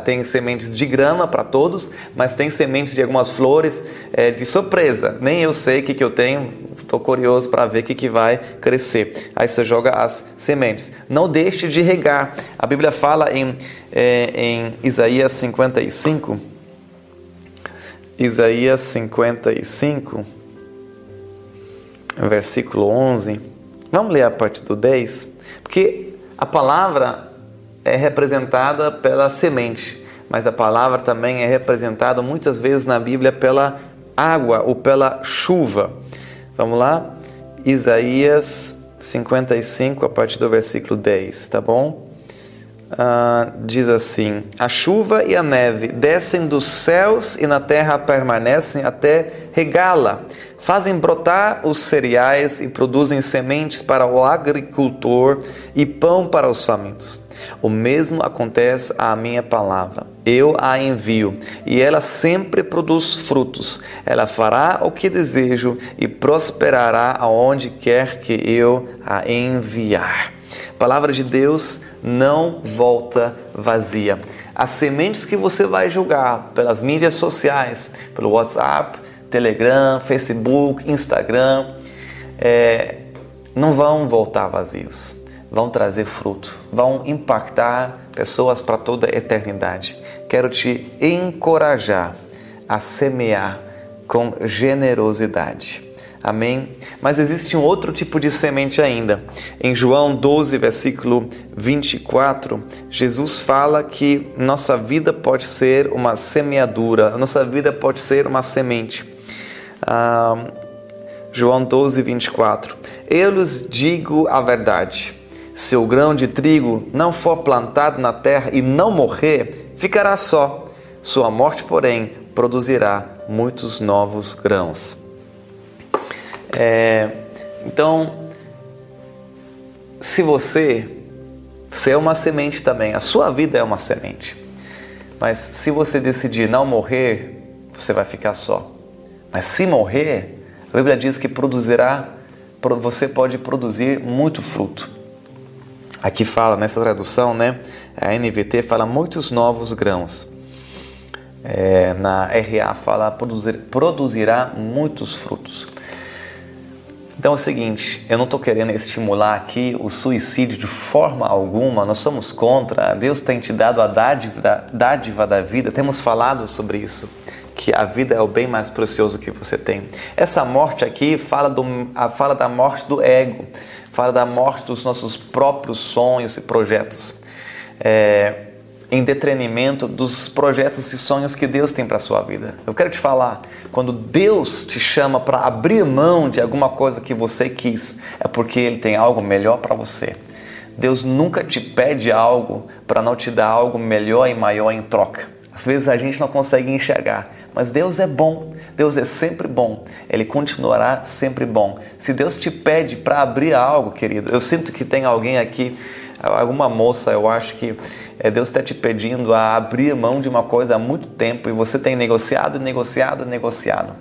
Tem sementes de grama para todos, mas tem sementes de algumas flores é, de surpresa. Nem eu sei o que, que eu tenho, estou curioso para ver o que, que vai crescer. Aí você joga as sementes. Não deixe de regar. A Bíblia fala em, é, em Isaías 55. Isaías 55, versículo 11 Vamos ler a parte do 10? Porque a palavra é representada pela semente, mas a palavra também é representada muitas vezes na Bíblia pela água ou pela chuva. Vamos lá? Isaías 55, a partir do versículo 10, tá bom? Ah, diz assim: A chuva e a neve descem dos céus e na terra permanecem até regá-la fazem brotar os cereais e produzem sementes para o agricultor e pão para os famintos. O mesmo acontece à minha palavra. Eu a envio e ela sempre produz frutos. Ela fará o que desejo e prosperará aonde quer que eu a enviar. A palavra de Deus não volta vazia. As sementes que você vai julgar pelas mídias sociais, pelo WhatsApp, Telegram, Facebook, Instagram, é, não vão voltar vazios, vão trazer fruto, vão impactar pessoas para toda a eternidade. Quero te encorajar a semear com generosidade. Amém? Mas existe um outro tipo de semente ainda. Em João 12, versículo 24, Jesus fala que nossa vida pode ser uma semeadura, nossa vida pode ser uma semente. João 12, 24. Eu lhes digo a verdade: se o grão de trigo não for plantado na terra e não morrer, ficará só. Sua morte, porém, produzirá muitos novos grãos. É, então, se você, você é uma semente também, a sua vida é uma semente. Mas se você decidir não morrer, você vai ficar só. Mas se morrer, a Bíblia diz que produzirá, você pode produzir muito fruto. Aqui fala nessa tradução, né? A NVT fala muitos novos grãos. É, na RA fala produzir, produzirá muitos frutos. Então é o seguinte, eu não estou querendo estimular aqui o suicídio de forma alguma, nós somos contra. Deus tem te dado a dádiva, dádiva da vida, temos falado sobre isso, que a vida é o bem mais precioso que você tem. Essa morte aqui fala, do, fala da morte do ego, fala da morte dos nossos próprios sonhos e projetos. É, em detrimento dos projetos e sonhos que Deus tem para a sua vida. Eu quero te falar, quando Deus te chama para abrir mão de alguma coisa que você quis, é porque Ele tem algo melhor para você. Deus nunca te pede algo para não te dar algo melhor e maior em troca. Às vezes a gente não consegue enxergar, mas Deus é bom, Deus é sempre bom, Ele continuará sempre bom. Se Deus te pede para abrir algo, querido, eu sinto que tem alguém aqui, alguma moça, eu acho que é, Deus está te pedindo a abrir mão de uma coisa há muito tempo e você tem negociado, negociado, negociado.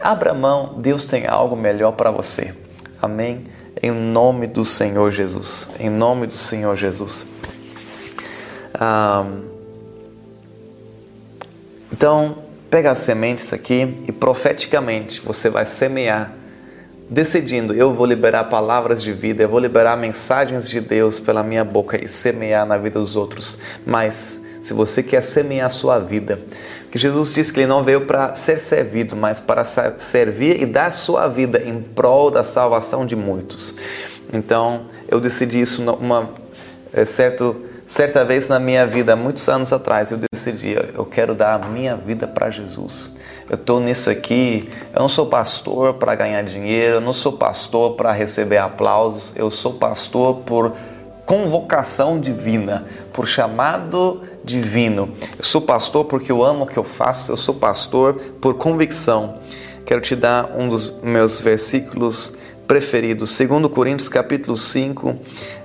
Abra mão, Deus tem algo melhor para você. Amém? Em nome do Senhor Jesus. Em nome do Senhor Jesus. Então, pega as sementes aqui e profeticamente você vai semear decidindo, eu vou liberar palavras de vida, eu vou liberar mensagens de Deus pela minha boca e semear na vida dos outros. Mas se você quer semear a sua vida, que Jesus disse que ele não veio para ser servido, mas para servir e dar sua vida em prol da salvação de muitos. Então, eu decidi isso uma é, certo certa vez na minha vida, muitos anos atrás, eu decidi, eu quero dar a minha vida para Jesus eu estou nisso aqui. Eu não sou pastor para ganhar dinheiro, eu não sou pastor para receber aplausos, eu sou pastor por convocação divina, por chamado divino. Eu sou pastor porque eu amo o que eu faço, eu sou pastor por convicção. Quero te dar um dos meus versículos preferidos, 2 Coríntios capítulo 5,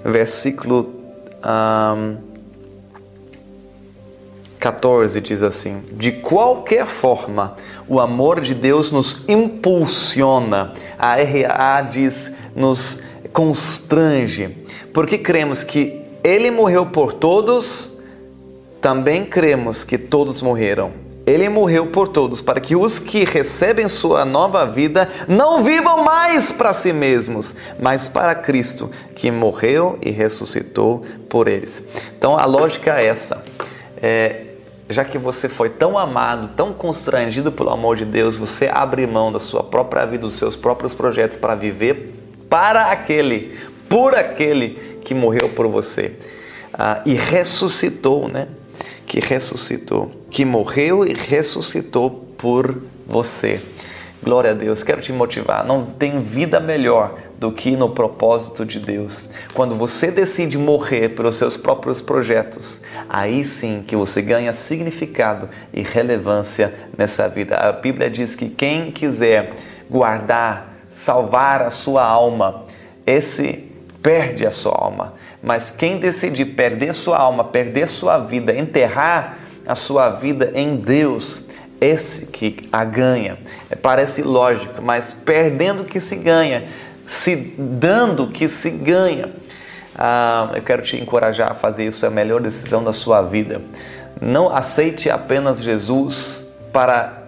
versículo um, 14 diz assim: De qualquer forma, o amor de Deus nos impulsiona, a RA diz, nos constrange, porque cremos que Ele morreu por todos, também cremos que todos morreram. Ele morreu por todos, para que os que recebem sua nova vida não vivam mais para si mesmos, mas para Cristo, que morreu e ressuscitou por eles. Então a lógica é essa. É, já que você foi tão amado, tão constrangido pelo amor de Deus, você abre mão da sua própria vida, dos seus próprios projetos para viver para aquele, por aquele que morreu por você ah, e ressuscitou, né? Que ressuscitou, que morreu e ressuscitou por você. Glória a Deus, quero te motivar. Não tem vida melhor do que no propósito de Deus. Quando você decide morrer pelos seus próprios projetos, aí sim que você ganha significado e relevância nessa vida. A Bíblia diz que quem quiser guardar, salvar a sua alma, esse perde a sua alma. Mas quem decidir perder sua alma, perder sua vida, enterrar a sua vida em Deus, esse que a ganha. Parece lógico, mas perdendo que se ganha, se dando que se ganha. Ah, eu quero te encorajar a fazer isso, é a melhor decisão da sua vida. Não aceite apenas Jesus para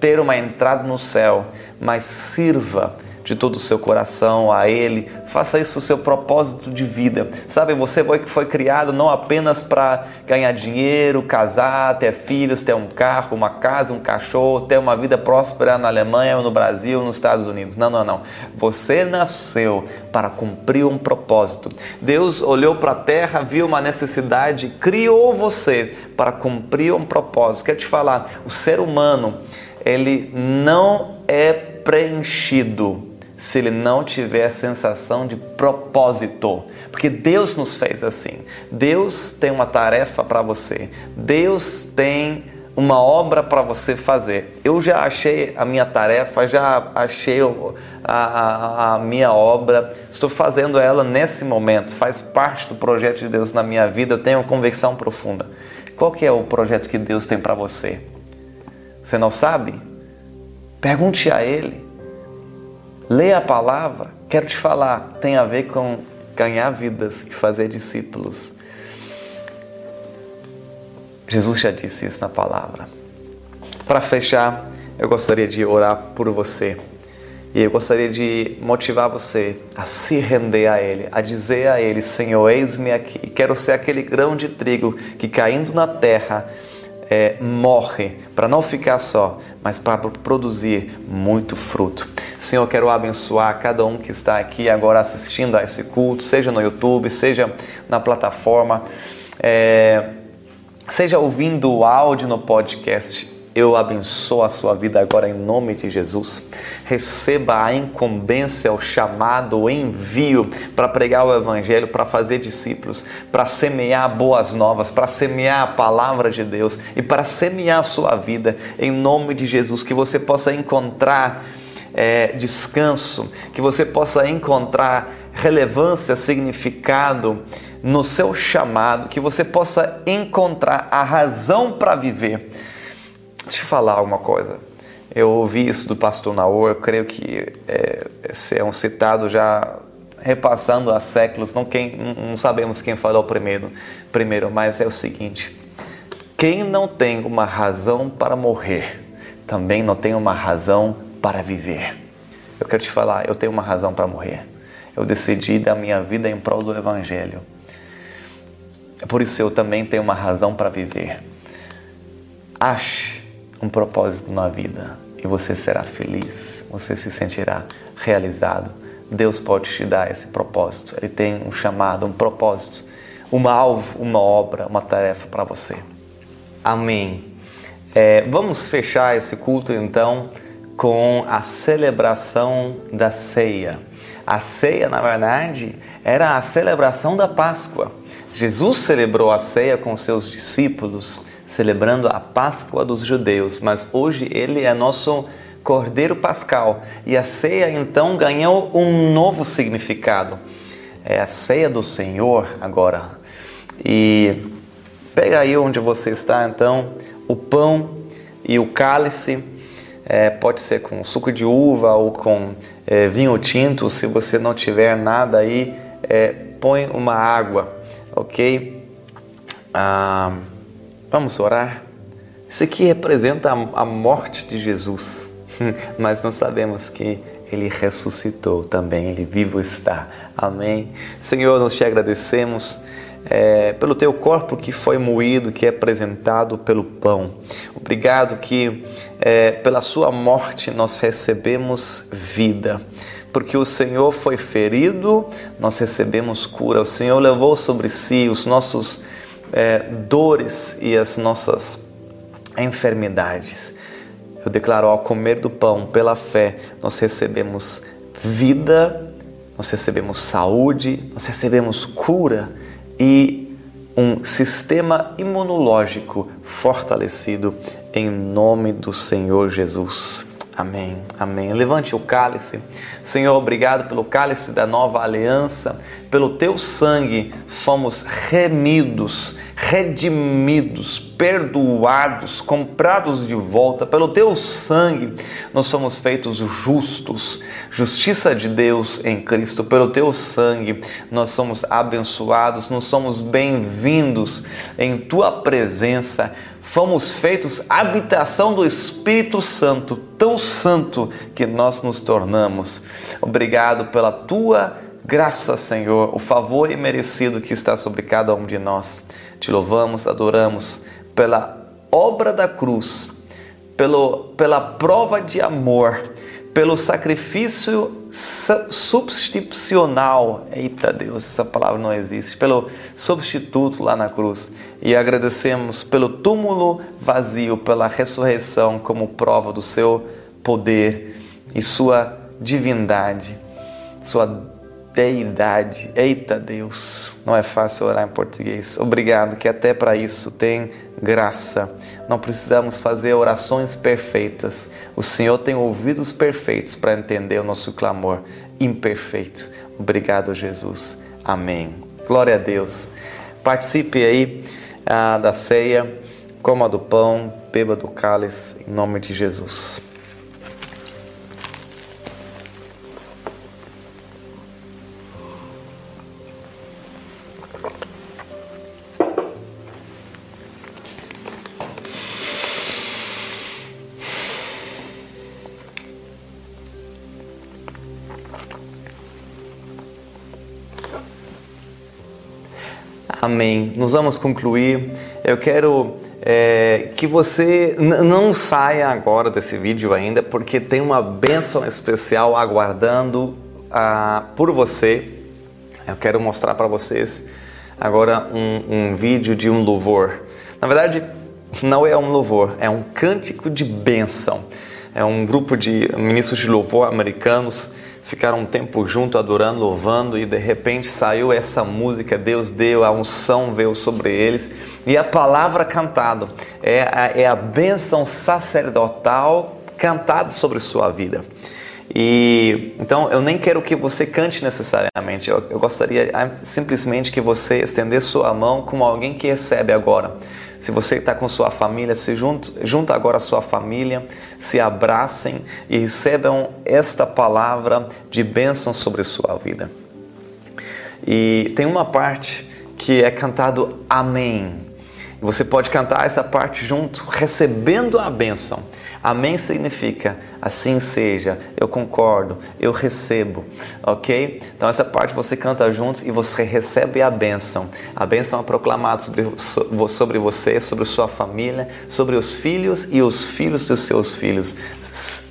ter uma entrada no céu, mas sirva de todo o seu coração a Ele. Faça isso o seu propósito de vida. Sabe, você foi criado não apenas para ganhar dinheiro, casar, ter filhos, ter um carro, uma casa, um cachorro, ter uma vida próspera na Alemanha, ou no Brasil, ou nos Estados Unidos. Não, não, não. Você nasceu para cumprir um propósito. Deus olhou para a terra, viu uma necessidade, criou você para cumprir um propósito. Quero te falar, o ser humano, ele não é preenchido se ele não tiver a sensação de propósito. Porque Deus nos fez assim. Deus tem uma tarefa para você. Deus tem uma obra para você fazer. Eu já achei a minha tarefa, já achei a, a, a, minha obra, estou fazendo ela nesse momento, faz parte do projeto de Deus na minha vida, eu tenho uma convicção profunda. Qual que é o projeto que Deus tem para você? Você não sabe? Pergunte a Ele. Leia a palavra, quero te falar, tem a ver com ganhar vidas e fazer discípulos. Jesus já disse isso na palavra. Para fechar, eu gostaria de orar por você. E eu gostaria de motivar você a se render a Ele, a dizer a Ele: Senhor, eis-me aqui. Quero ser aquele grão de trigo que caindo na terra é, morre para não ficar só, mas para produzir muito fruto. Senhor, quero abençoar cada um que está aqui agora assistindo a esse culto, seja no YouTube, seja na plataforma, é, seja ouvindo o áudio no podcast. Eu abençoo a sua vida agora em nome de Jesus. Receba a incumbência, o chamado, o envio para pregar o Evangelho, para fazer discípulos, para semear boas novas, para semear a palavra de Deus e para semear a sua vida em nome de Jesus. Que você possa encontrar é, descanso, que você possa encontrar relevância, significado no seu chamado, que você possa encontrar a razão para viver Deixa eu falar uma coisa. Eu ouvi isso do pastor Naor, eu creio que é, é um citado já repassando há séculos, não, quem, não sabemos quem falou primeiro, primeiro, mas é o seguinte: quem não tem uma razão para morrer, também não tem uma razão para viver. Eu quero te falar, eu tenho uma razão para morrer. Eu decidi dar minha vida em prol do Evangelho. Por isso eu também tenho uma razão para viver. Ache um propósito na vida e você será feliz, você se sentirá realizado. Deus pode te dar esse propósito. Ele tem um chamado, um propósito, um alvo, uma obra, uma tarefa para você. Amém. É, vamos fechar esse culto então com a celebração da ceia. A ceia, na verdade, era a celebração da Páscoa. Jesus celebrou a ceia com seus discípulos celebrando a Páscoa dos judeus, mas hoje ele é nosso Cordeiro Pascal e a ceia então ganhou um novo significado. É a ceia do Senhor agora. E pega aí onde você está então o pão e o cálice. É, pode ser com suco de uva ou com é, vinho tinto. Se você não tiver nada aí, é, põe uma água, ok? Ah, Vamos orar? Isso aqui representa a morte de Jesus, mas nós sabemos que ele ressuscitou também, ele vivo está. Amém. Senhor, nós te agradecemos. É, pelo teu corpo que foi moído, que é apresentado pelo pão. Obrigado que é, pela sua morte nós recebemos vida. Porque o Senhor foi ferido, nós recebemos cura. O Senhor levou sobre si os nossos é, dores e as nossas enfermidades. Eu declaro ao comer do pão pela fé, nós recebemos vida, nós recebemos saúde, nós recebemos cura e um sistema imunológico fortalecido em nome do Senhor Jesus. Amém, amém. Levante o cálice. Senhor, obrigado pelo cálice da nova aliança. Pelo teu sangue fomos remidos, redimidos, perdoados, comprados de volta. Pelo teu sangue nós fomos feitos justos, justiça de Deus em Cristo. Pelo teu sangue nós somos abençoados, nós somos bem-vindos em tua presença fomos feitos habitação do Espírito Santo, tão santo que nós nos tornamos. Obrigado pela tua graça, Senhor, o favor imerecido que está sobre cada um de nós. Te louvamos, adoramos pela obra da cruz, pelo, pela prova de amor pelo sacrifício substitucional. Eita Deus, essa palavra não existe. Pelo substituto lá na cruz. E agradecemos pelo túmulo vazio, pela ressurreição como prova do seu poder e sua divindade, sua deidade. Eita Deus, não é fácil orar em português. Obrigado, que até para isso tem graça. Não precisamos fazer orações perfeitas. O Senhor tem ouvidos perfeitos para entender o nosso clamor imperfeito. Obrigado, Jesus. Amém. Glória a Deus. Participe aí ah, da ceia, coma do pão, beba do cálice, em nome de Jesus. Amém. Nós vamos concluir. Eu quero é, que você não saia agora desse vídeo ainda, porque tem uma bênção especial aguardando ah, por você. Eu quero mostrar para vocês agora um, um vídeo de um louvor. Na verdade, não é um louvor, é um cântico de bênção. É um grupo de ministros de louvor americanos ficaram um tempo junto adorando, louvando e de repente saiu essa música, Deus deu, a unção veio sobre eles e a palavra cantada é a, é a bênção sacerdotal cantada sobre sua vida. E então eu nem quero que você cante necessariamente, eu, eu gostaria ah, simplesmente que você estendesse sua mão como alguém que recebe agora. Se você está com sua família, se junta, junta agora a sua família, se abracem e recebam esta palavra de bênção sobre sua vida. E tem uma parte que é cantado Amém. Você pode cantar essa parte junto, recebendo a bênção. Amém significa assim seja, eu concordo, eu recebo, ok? Então essa parte você canta juntos e você recebe a bênção. A bênção é proclamada sobre, sobre você, sobre sua família, sobre os filhos e os filhos dos seus filhos.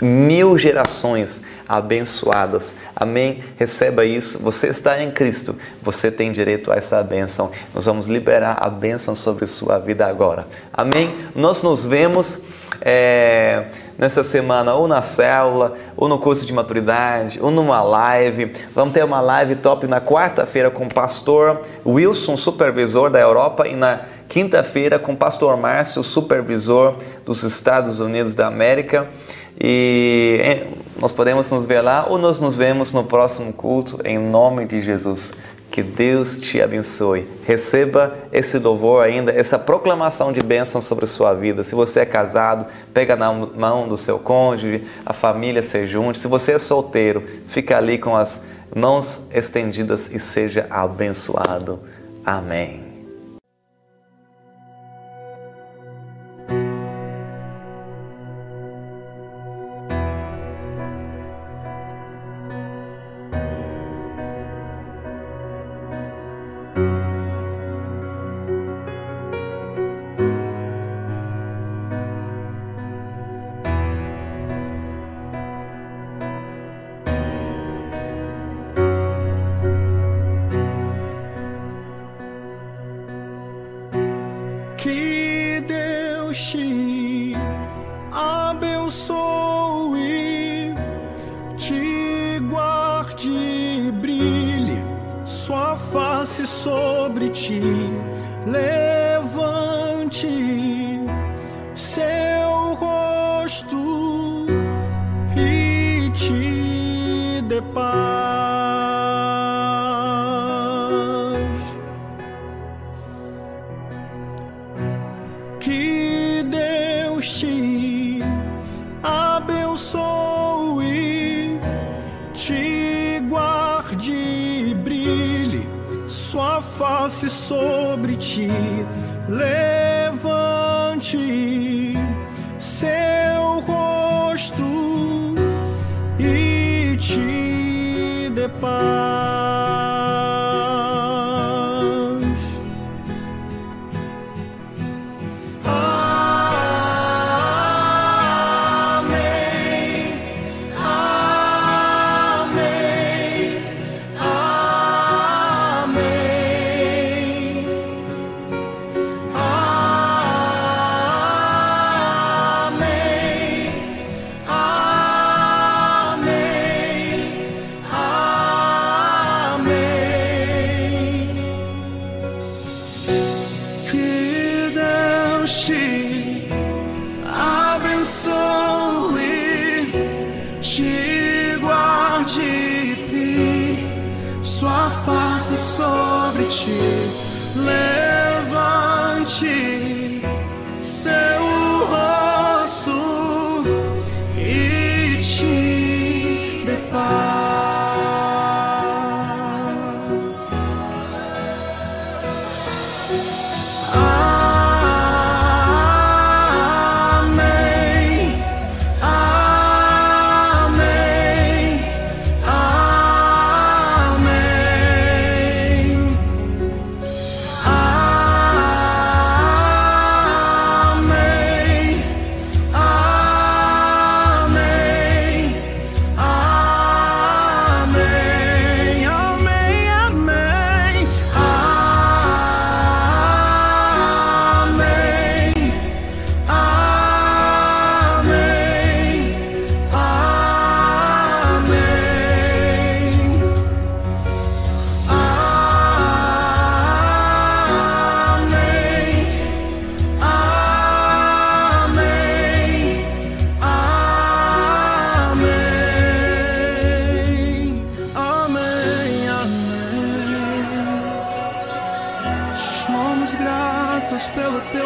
Mil gerações abençoadas. Amém? Receba isso. Você está em Cristo, você tem direito a essa bênção. Nós vamos liberar a bênção sobre sua vida agora. Amém? Nós nos vemos é, nessa semana ou na célula, ou no curso de maturidade, ou numa live. Vamos ter uma live top na quarta-feira com o pastor Wilson, supervisor da Europa, e na quinta-feira com o pastor Márcio, supervisor dos Estados Unidos da América. E nós podemos nos ver lá ou nós nos vemos no próximo culto em nome de Jesus. Que Deus te abençoe. Receba esse louvor ainda, essa proclamação de bênção sobre sua vida. Se você é casado, pega na mão do seu cônjuge, a família se junte. Se você é solteiro, fica ali com as mãos estendidas e seja abençoado. Amém.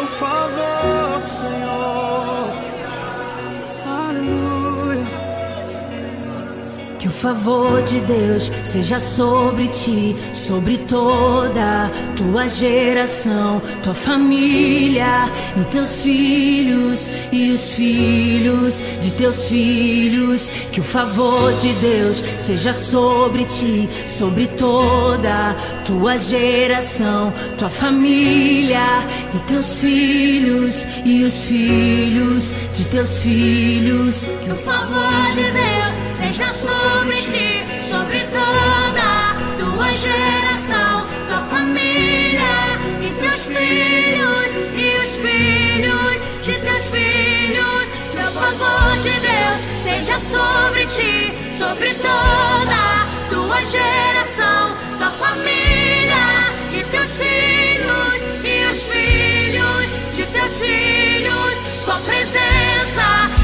teu favor, Senhor. Aleluia. Que o favor de Deus seja sobre ti, sobre toda tua geração, tua família e teus filhos e os filhos de teus filhos. Que o favor de Deus seja sobre ti, sobre toda tua geração, tua família e teus filhos e os filhos de teus filhos. Que o favor de Deus seja sobre ti, sobre toda tua geração, tua família e teus filhos e os filhos de teus filhos. Que o favor de Deus seja sobre ti, sobre toda filhos, sua presença.